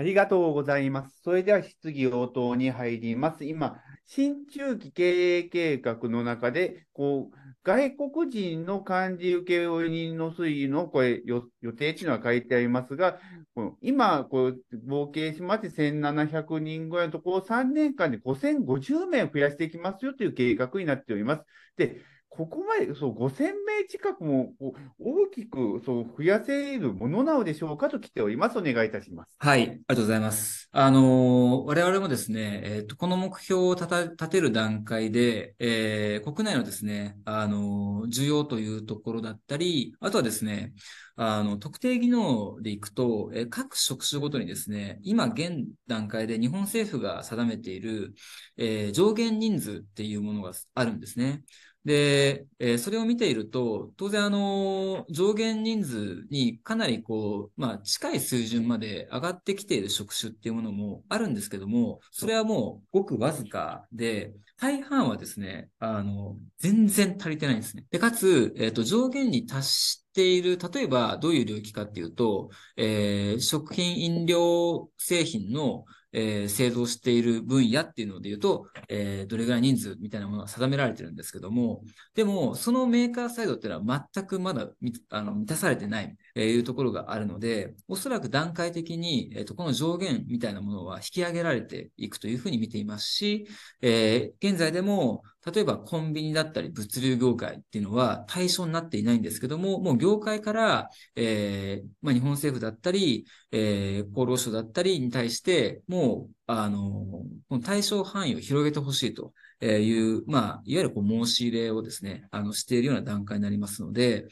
ありがとうございます。それでは質疑応答に入ります。今、新中期経営計画の中で、こう、外国人の漢字請負人の推移のこれ予定というのは書いてありますが、この今、こう、合計しまして1700人ぐらいのところを3年間で5050名増やしていきますよという計画になっております。で、ここまでそう5000名近くも大きくそう増やせるものなのでしょうかと来ております。お願いいたします。はい、ありがとうございます。あのー、我々もですね、え、ー、と、この目標を立てる段階で、えー、国内のですね、あの需要というところだったり、あとはですね、あの、特定技能でいくと、え各職種ごとにですね、今現段階で日本政府が定めている、え上限人数っていうものがあるんですね。で、えー、それを見ていると、当然あの、上限人数にかなりこう、まあ近い水準まで上がってきている職種っていうものもあるんですけども、それはもうごくわずかで、大半はですね、あの、全然足りてないんですね。で、かつ、えっ、ー、と、上限に達している、例えばどういう領域かっていうと、えー、食品飲料製品のえー、製造している分野っていうので言うと、えー、どれぐらい人数みたいなものが定められてるんですけども、でも、そのメーカーサイドっていうのは全くまだあの満たされてない、えー、いうところがあるので、おそらく段階的に、えーと、この上限みたいなものは引き上げられていくというふうに見ていますし、えー、現在でも、例えばコンビニだったり物流業界っていうのは対象になっていないんですけども、もう業界から、えー、まあ、日本政府だったり、えー、厚労省だったりに対して、もう、あの、この対象範囲を広げてほしいという、まあ、いわゆるこう申し入れをですね、あの、しているような段階になりますので、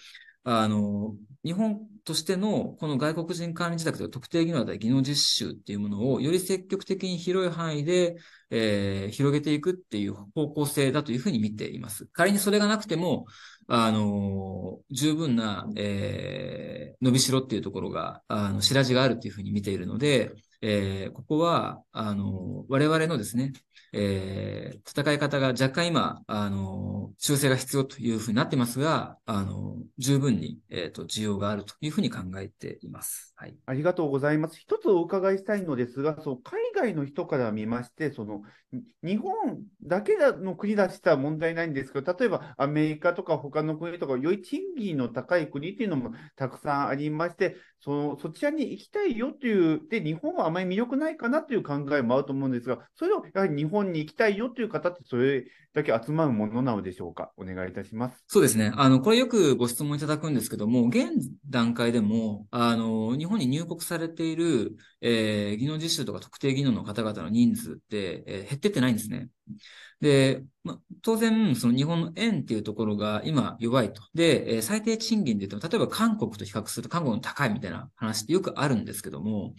あの、日本としてのこの外国人管理自宅とか特定技能だったり技能実習っていうものをより積極的に広い範囲で、えー、広げていくっていう方向性だというふうに見ています。仮にそれがなくても、あの、十分な、えー、伸びしろっていうところが、あの、白地があるというふうに見ているので、えー、ここは、あの、我々のですね、えー、戦い方が若干今、あの、修正が必要というふうになってますが、あの、十分に、えっ、ー、と、需要があるというふうに考えています。はい。ありがとうございます。一つお伺いしたいのですが、そう、海外の人から見まして、その、日本だけの国だしたら問題ないんですけど、例えばアメリカとか他の国とか、より賃金の高い国っていうのもたくさんありまして、そのそちらに行きたいよという、で、日本はあまり魅力ないかなという考えもあると思うんですが、それをやはり日本に行きたいよという方って、それだけ集まるものなのでしょうか？お願いいたします。そうですね。あの、これよくご質問いただくんですけども、現段階でも、あの、日本に入国されている、えー、技能実習とか特定技能の方々の人数って、えー、減ってってないんですね。で、ま、当然、その日本の円っていうところが今弱いと。で、えー、最低賃金で言うと、例えば韓国と比較すると韓国の高いみたいな話ってよくあるんですけども、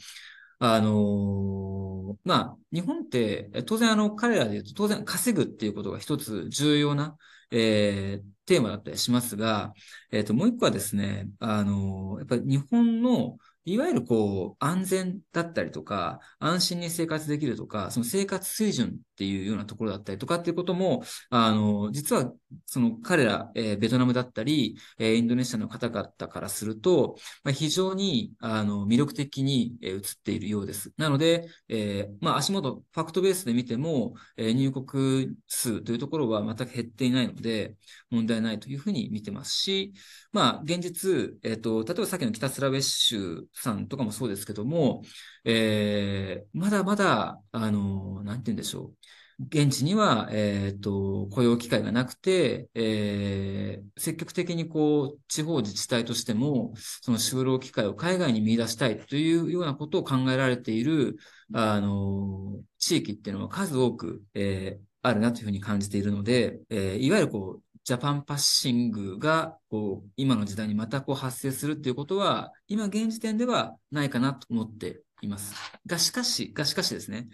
あのー、まあ、日本って、当然あの、彼らで言うと、当然稼ぐっていうことが一つ重要な、えー、テーマだったりしますが、えっ、ー、と、もう一個はですね、あの、やっぱり日本のいわゆるこう、安全だったりとか、安心に生活できるとか、その生活水準っていうようなところだったりとかっていうことも、あの、実は、その彼ら、えー、ベトナムだったり、えー、インドネシアの方々からすると、まあ、非常に、あの、魅力的に、えー、映っているようです。なので、えー、まあ、足元、ファクトベースで見ても、えー、入国数というところは全く減っていないので、問題ないというふうに見てますし、まあ、現実、えっ、ー、と、例えばさっきの北スラベッシュさんとかもそうですけども、えー、まだまだ、あの、なんて言うんでしょう。現地には、えっ、ー、と、雇用機会がなくて、えー、積極的にこう、地方自治体としても、その就労機会を海外に見出したいというようなことを考えられている、あの、地域っていうのは数多く、えー、あるなというふうに感じているので、えー、いわゆるこう、ジャパンパッシングが、こう、今の時代にまたこう発生するっていうことは、今現時点ではないかなと思っています。が、しかし、が、しかしですね、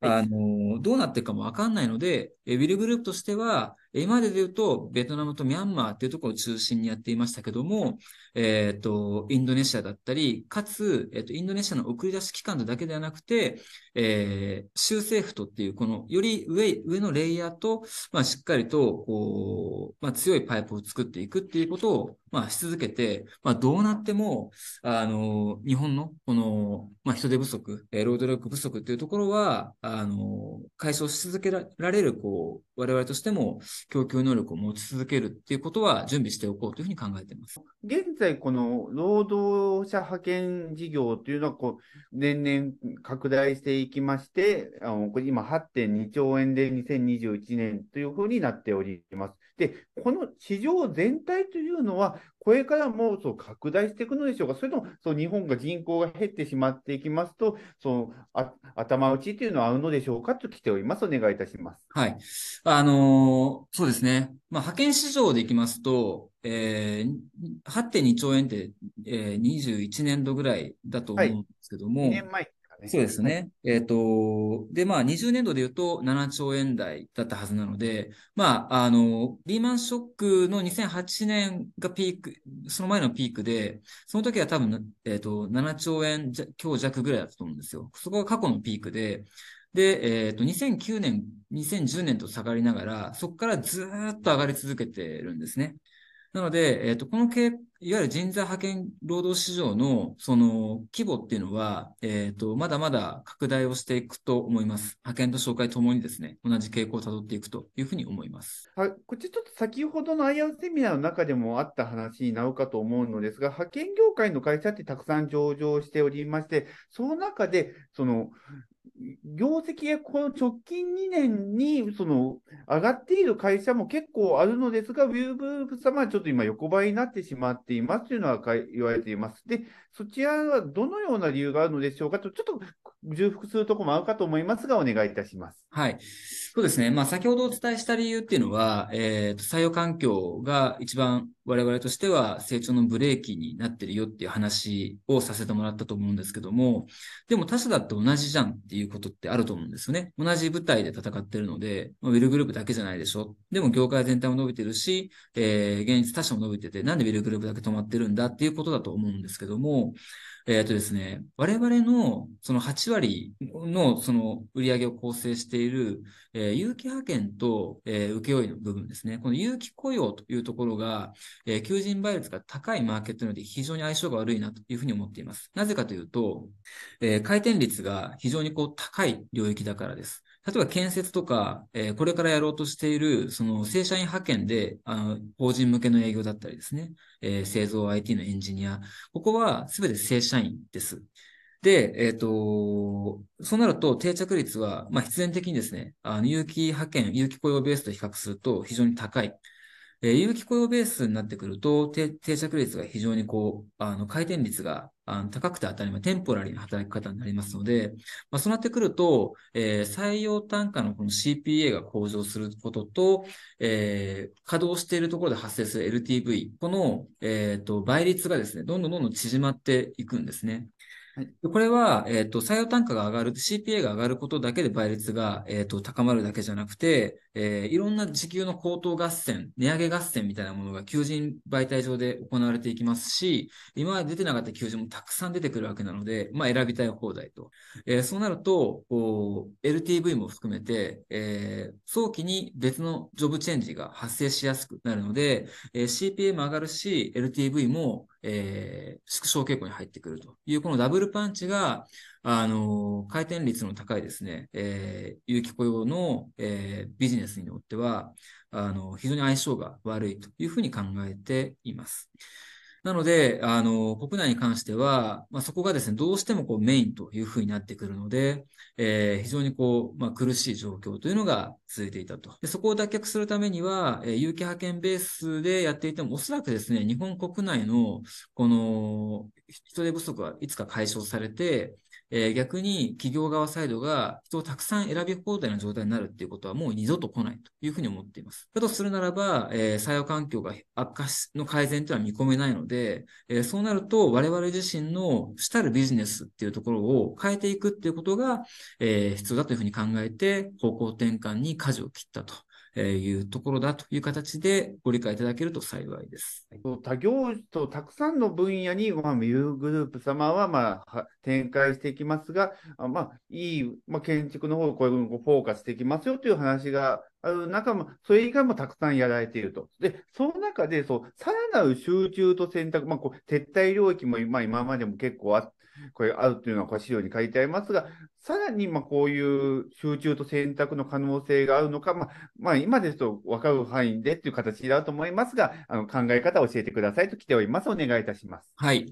あの、どうなっていくかもわかんないので、ウィルグループとしては、今までで言うと、ベトナムとミャンマーっていうところを中心にやっていましたけども、えっ、と、インドネシアだったり、かつ、えっ、と、インドネシアの送り出し機関だけではなくて、えー、州政府とっていう、この、より上、上のレイヤーと、まあ、しっかりと、こう、まあ、強いパイプを作っていくっていうことを、まあ、し続けて、まあ、どうなっても、あの、日本の、この、まあ、人手不足、えー、労働力不足っていうところは、あの、解消し続けられる、こう、我々としても供給能力を持ち続けるっていうことは準備しておこうというふうに考えています。現在、この労働者派遣事業というのはこう、年々拡大していきまして、あのこれ今8.2兆円で2021年というふうになっております。で、この市場全体というのは、これからもそう拡大していくのでしょうか、それともそう日本が人口が減ってしまっていきますと、そあ頭打ちというのは合うのでしょうかと来ております。お願いいたします。はい。あのー、そうですね。まあ、派遣市場でいきますと、えー、8.2兆円って、えー、21年度ぐらいだと思うんですけども、はい、2年前ね。そうですね。えっ、ー、と、で、まあ、20年度で言うと7兆円台だったはずなので、まあ、あの、リーマンショックの2008年がピーク、その前のピークで、その時は多分、えっ、ー、と、7兆円強弱ぐらいだったと思うんですよ。そこが過去のピークで、で、えっ、ー、と、2009年、2010年と下がりながら、そこからずっと上がり続けてるんですね。なので、えっ、ー、と、このいわゆる人材派遣労働市場のその規模っていうのは、えっ、ー、と、まだまだ拡大をしていくと思います。派遣と紹介ともにですね、同じ傾向をたどっていくというふうに思います。はい、こっちちょっと先ほどの IR セミナーの中でもあった話になるかと思うのですが、派遣業界の会社ってたくさん上場しておりまして、その中で、その、業績がこの直近2年にその上がっている会社も結構あるのですが、ウィルブループ様はちょっと今横ばいになってしまっていますというのは言われています。で、そちらはどのような理由があるのでしょうかと、ちょっと重複するところもあるかと思いますが、お願いいたします。はい。そうですね。まあ、先ほどお伝えした理由っていうのは、えっ、ー、と、採用環境が一番我々としては成長のブレーキになってるよっていう話をさせてもらったと思うんですけども、でも他社だって同じじゃんっていうことってあると思うんですよね。同じ舞台で戦ってるので、ウィルグループだけじゃないでしょ。でも業界全体も伸びてるし、えー、現実他社も伸びてて、なんでウィルグループだけ止まってるんだっていうことだと思うんですけども、えっ、ー、とですね、我々のその8割のその売り上げを構成している、えー、有機派遣と、えー、請負の部分ですね。この有機雇用というところが、えー、求人倍率が高いマーケットなので非常に相性が悪いなというふうに思っています。なぜかというと、えー、回転率が非常にこう高い領域だからです。例えば建設とか、えー、これからやろうとしている、その正社員派遣で、あの、法人向けの営業だったりですね、えー、製造 IT のエンジニア、ここはすべて正社員です。で、えっ、ー、と、そうなると定着率は、まあ、必然的にですね、あの、有機派遣、有機雇用ベースと比較すると非常に高い。えー、有機雇用ベースになってくると、定着率が非常にこう、あの、回転率があの高くて当たり前、テンポラリーな働き方になりますので、まあ、そうなってくると、えー、採用単価のこの CPA が向上することと、えー、稼働しているところで発生する LTV、この、えっ、ー、と、倍率がですね、どんどんどんどん縮まっていくんですね。はい、これは、えっ、ー、と、採用単価が上がる、CPA が上がることだけで倍率が、えっ、ー、と、高まるだけじゃなくて、えー、いろんな時給の高騰合戦、値上げ合戦みたいなものが求人媒体上で行われていきますし、今まで出てなかった求人もたくさん出てくるわけなので、まあ、選びたい放題と。えー、そうなると、こう、LTV も含めて、えー、早期に別のジョブチェンジが発生しやすくなるので、えー、CPA も上がるし、LTV もえー、縮小傾向に入ってくるという、このダブルパンチが、あの、回転率の高いですね、えー、有機雇用の、えー、ビジネスによっては、あの、非常に相性が悪いというふうに考えています。なので、あの、国内に関しては、まあ、そこがですね、どうしてもこうメインというふうになってくるので、えー、非常にこう、まあ、苦しい状況というのが続いていたと。でそこを脱却するためには、えー、有機派遣ベースでやっていても、おそらくですね、日本国内の、この、人手不足はいつか解消されて、えー、逆に企業側サイドが人をたくさん選び放題の状態になるっていうことはもう二度と来ないというふうに思っています。だとするならば、えー、採用環境が悪化しの改善というのは見込めないので、えー、そうなると我々自身の主たるビジネスっていうところを変えていくっていうことが、えー、必要だというふうに考えて方向転換に舵を切ったというところだという形でご理解いただけると幸いです。他業種とたくさんの分野に、まあ、ミューグループ様は、まあ、展開していきますが、あまあ、いい、まあ、建築の方をこういうフォーカスしていきますよという話がある中も、それ以外もたくさんやられていると。で、その中で、そう、さらなる集中と選択、まあ、こう撤退領域も、ま、今までも結構あってこれあるというのはこ資料に書いてありますが、さらにまあこういう集中と選択の可能性があるのか、まあ、まあ、今ですと分かる範囲でという形だと思いますが、あの考え方を教えてくださいと来ております。お願いいたします。はい。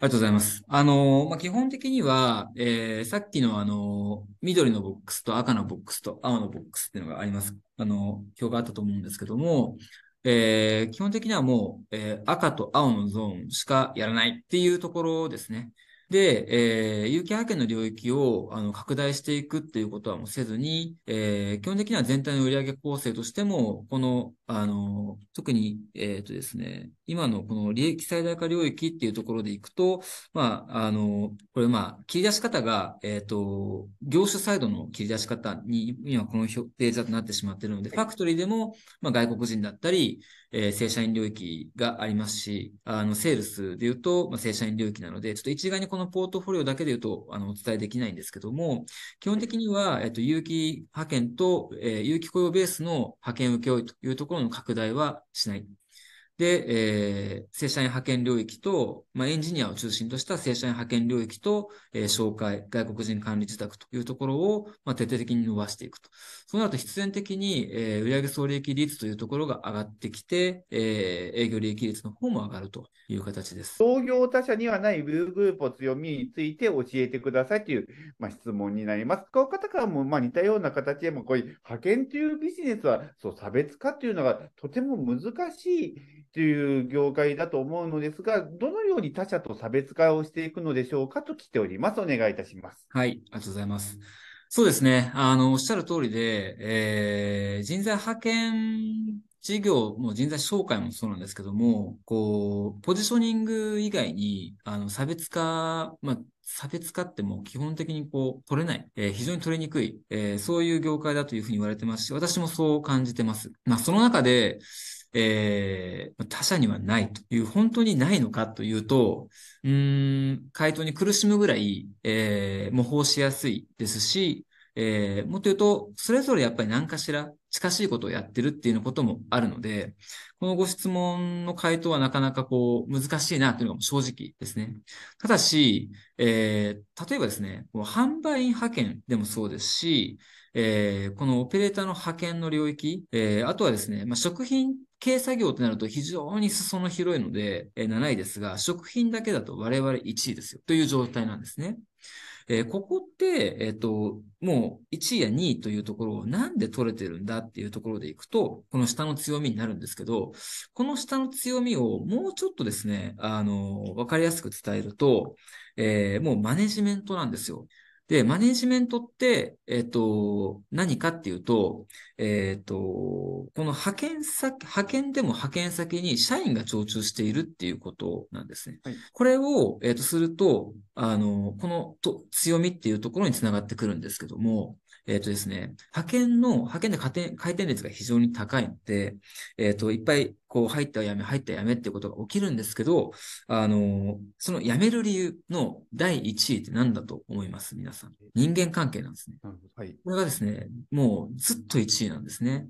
ありがとうございます。あの、まあ、基本的には、えー、さっきのあの、緑のボックスと赤のボックスと青のボックスっていうのがあります。あの、表があったと思うんですけども、えー、基本的にはもう、えー、赤と青のゾーンしかやらないっていうところですね。で、えー、有機派遣の領域をあの拡大していくっていうことはもうせずに、えー、基本的には全体の売上構成としても、この、あの、特に、えっ、ー、とですね、今のこの利益最大化領域っていうところでいくと、まあ、あの、これまあ、切り出し方が、えっ、ー、と、業種サイドの切り出し方に、今このページだとなってしまっているので、ファクトリーでも、まあ、外国人だったり、えー、正社員領域がありますし、あの、セールスで言うと、まあ、正社員領域なので、ちょっと一概にこのポートフォリオだけで言うと、あの、お伝えできないんですけども、基本的には、えっと、有機派遣と、えー、有機雇用ベースの派遣請負というところの拡大はしない。で、えー、正社員派遣領域と、まあ、エンジニアを中心とした正社員派遣領域と、えー、紹介、外国人管理受託というところを、まあ、徹底的に伸ばしていくと。そうなると必然的に、えー、売上総利益率というところが上がってきて、えー、営業利益率の方も上がるという形です。創業他社にはないウーグループを強みについて教えてくださいという、まあ、質問になります。この方からも、まあ、似たような形でも、こういう派遣というビジネスは、そう、差別化というのがとても難しいという業界だと思うのですが、どのように他社と差別化をしていくのでしょうかと来ております。お願いいたします。はい、ありがとうございます。そうですね。あの、おっしゃる通りで、えー、人材派遣事業も人材紹介もそうなんですけども、こう、ポジショニング以外に、あの、差別化、まあ、差別化っても基本的にこう取れない、えー、非常に取りにくい、えー、そういう業界だというふうに言われてますし、私もそう感じてます。まあ、その中で、えー、他社にはないという、本当にないのかというと、うん、回答に苦しむぐらい、えー、模倣しやすいですし、えー、もっと言うと、それぞれやっぱり何かしら近しいことをやってるっていうのこともあるので、このご質問の回答はなかなかこう難しいなというのが正直ですね。ただし、えー、例えばですね、この販売員派遣でもそうですし、えー、このオペレーターの派遣の領域、えー、あとはですね、まあ、食品系作業ってなると非常に裾野広いので、えー、7位ですが、食品だけだと我々1位ですよという状態なんですね。えー、ここって、えっ、ー、と、もう1位や2位というところをなんで取れてるんだっていうところでいくと、この下の強みになるんですけど、この下の強みをもうちょっとですね、あの、わかりやすく伝えると、えー、もうマネジメントなんですよ。で、マネジメントって、えっ、と、何かっていうと、えっ、と、この派遣先、派遣でも派遣先に社員が常駐しているっていうことなんですね。はい、これを、えっ、と、すると、あの、このと強みっていうところにつながってくるんですけども、えっ、ー、とですね、派遣の、派遣で回転回転率が非常に高いので、えっ、ー、と、いっぱい、こう、入ったやめ、入ったやめってことが起きるんですけど、あの、そのやめる理由の第1位って何だと思います？皆さん。人間関係なんですね。はい。これがですね、もうずっと1位なんですね。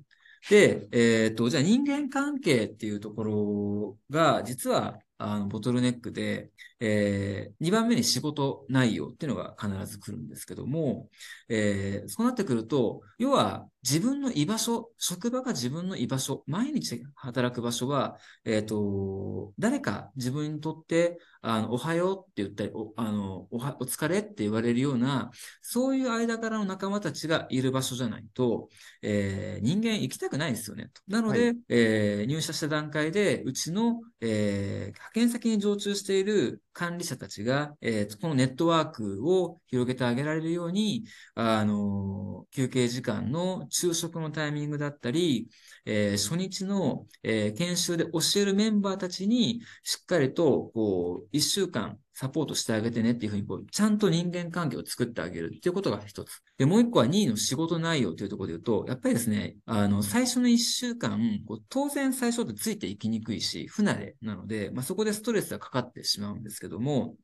で、えっ、ー、と、じゃあ人間関係っていうところが、実は、あの、ボトルネックで、えー、2番目に仕事内容っていうのが必ず来るんですけども、えー、そうなってくると、要は自分の居場所、職場が自分の居場所、毎日働く場所は、えっ、ー、と、誰か自分にとって、あの、おはようって言ったり、お、あの、おは、お疲れって言われるような、そういう間からの仲間たちがいる場所じゃないと、えー、人間行きたくないですよね。なので、はい、えー、入社した段階で、うちの、えー、派遣先に常駐している管理者たちが、えー、このネットワークを広げてあげられるように、あの、休憩時間の昼食のタイミングだったり、えー、初日の、えー、研修で教えるメンバーたちに、しっかりと、こう、一週間、サポートしてあげてねっていうふうに、こう、ちゃんと人間関係を作ってあげるっていうことが一つ。で、もう一個は任意の仕事内容というところで言うと、やっぱりですね、あの、最初の一週間、こう当然最初ってついていきにくいし、不慣れなので、まあ、そこでストレスがかかってしまうんですけども、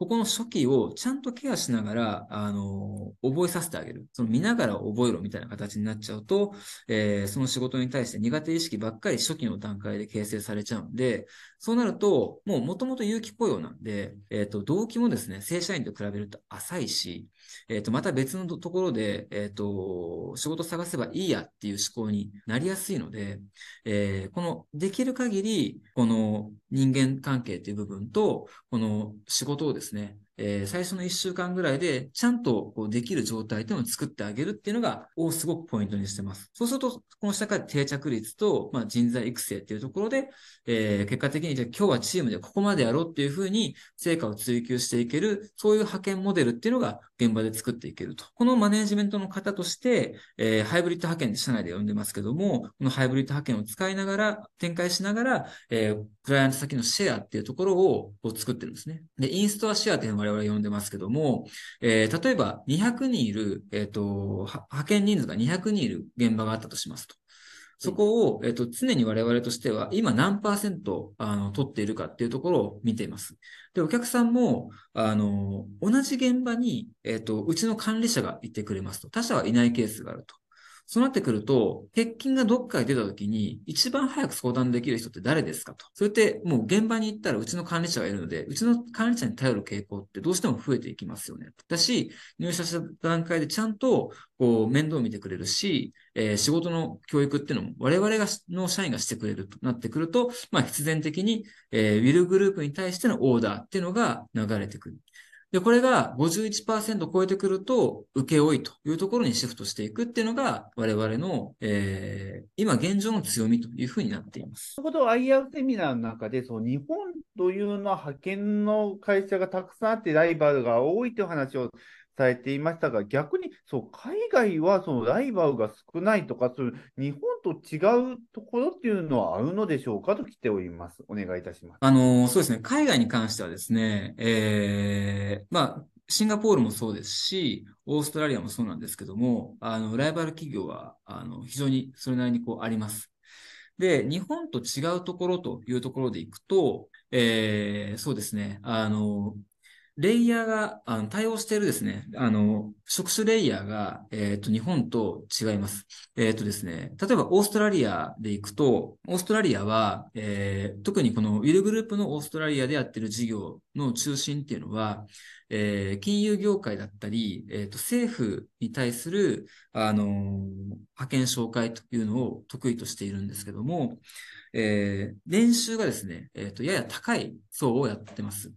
ここの初期をちゃんとケアしながら、あの、覚えさせてあげる。その見ながら覚えろみたいな形になっちゃうと、えー、その仕事に対して苦手意識ばっかり初期の段階で形成されちゃうんで、そうなると、もう元々有機雇用なんで、えっ、ー、と、動機もですね、正社員と比べると浅いし、えっ、ー、と、また別のところで、えっ、ー、と、仕事探せばいいやっていう思考になりやすいので、えー、この、できる限り、この人間関係っていう部分と、この仕事をですね、えー、最初の1週間ぐらいで、ちゃんとこうできる状態というのを作ってあげるっていうのが、をすごくポイントにしてます。そうすると、この社会定着率と、まあ、人材育成っていうところで、えー、結果的に、じゃあ今日はチームでここまでやろうっていうふうに、成果を追求していける、そういう派遣モデルっていうのが、現場で作っていけると。このマネジメントの方として、えー、ハイブリッド派遣で社内で呼んでますけども、このハイブリッド派遣を使いながら、展開しながら、えー、クライアント先のシェアっていうところを作ってるんですね。で、インストアシェアっていうのを我々呼んでますけども、えー、例えば200人いる、えっ、ー、と、派遣人数が200人いる現場があったとしますと。そこを、えっと、常に我々としては、今何パーセント、あの、取っているかっていうところを見ています。で、お客さんも、あの、同じ現場に、えっと、うちの管理者がいてくれますと。他者はいないケースがあると。そうなってくると、欠勤がどっかに出た時に、一番早く相談できる人って誰ですかと。それってもう現場に行ったらうちの管理者がいるので、うちの管理者に頼る傾向ってどうしても増えていきますよね。だし、入社した段階でちゃんとこう面倒を見てくれるし、えー、仕事の教育っていうのも我々がの社員がしてくれるとなってくると、まあ必然的に、えー、ウィルグループに対してのオーダーっていうのが流れてくる。で、これが51%超えてくると、受け負いというところにシフトしていくっていうのが、我々の、えー、今現状の強みというふうになっています。ということは、IR セミナーの中で、そう、日本というのは派遣の会社がたくさんあって、ライバルが多いという話をされていましたが、逆にそう海外はそのライバルが少ないとか、そういう日本と違うところっていうのはあるのでしょうかと来ております。お願いいたします。あの、そうですね、海外に関してはですね、えー、まあ、シンガポールもそうですし、オーストラリアもそうなんですけども、あの、ライバル企業は、あの、非常にそれなりにこうあります。で、日本と違うところというところでいくと、えー、そうですね、あの、レイヤーが、あの、対応しているですね、あの、職種レイヤーが、えっ、ー、と、日本と違います。えっ、ー、とですね、例えばオーストラリアで行くと、オーストラリアは、えー、特にこのウィルグループのオーストラリアでやってる事業の中心っていうのは、えー、金融業界だったり、えっ、と、政府に対する、あの派遣紹介というのを得意としているんですけども、えー、年収がですね、えっ、と、やや高い層をやってます。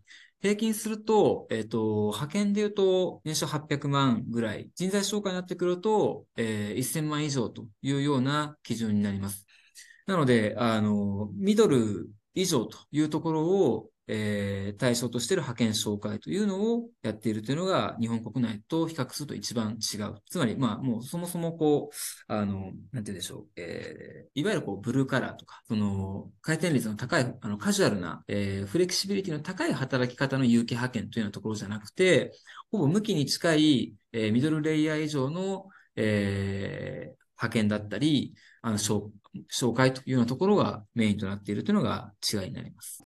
平均すると、えっ、ー、と、派遣で言うと、年収800万ぐらい、人材紹介になってくると、えー、1000万以上というような基準になります。なので、あの、ミドル以上というところを、えー、対象としている派遣紹介というのをやっているというのが日本国内と比較すると一番違う。つまり、まあ、もうそもそもこう、あの、なんて言うんでしょう、えー、いわゆるこう、ブルーカラーとか、その、回転率の高い、あの、カジュアルな、えー、フレキシビリティの高い働き方の有機派遣というようなところじゃなくて、ほぼ無期に近い、えー、ミドルレイヤー以上の、えー、派遣だったり、あの、紹介というようなところがメインとなっているというのが違いになります。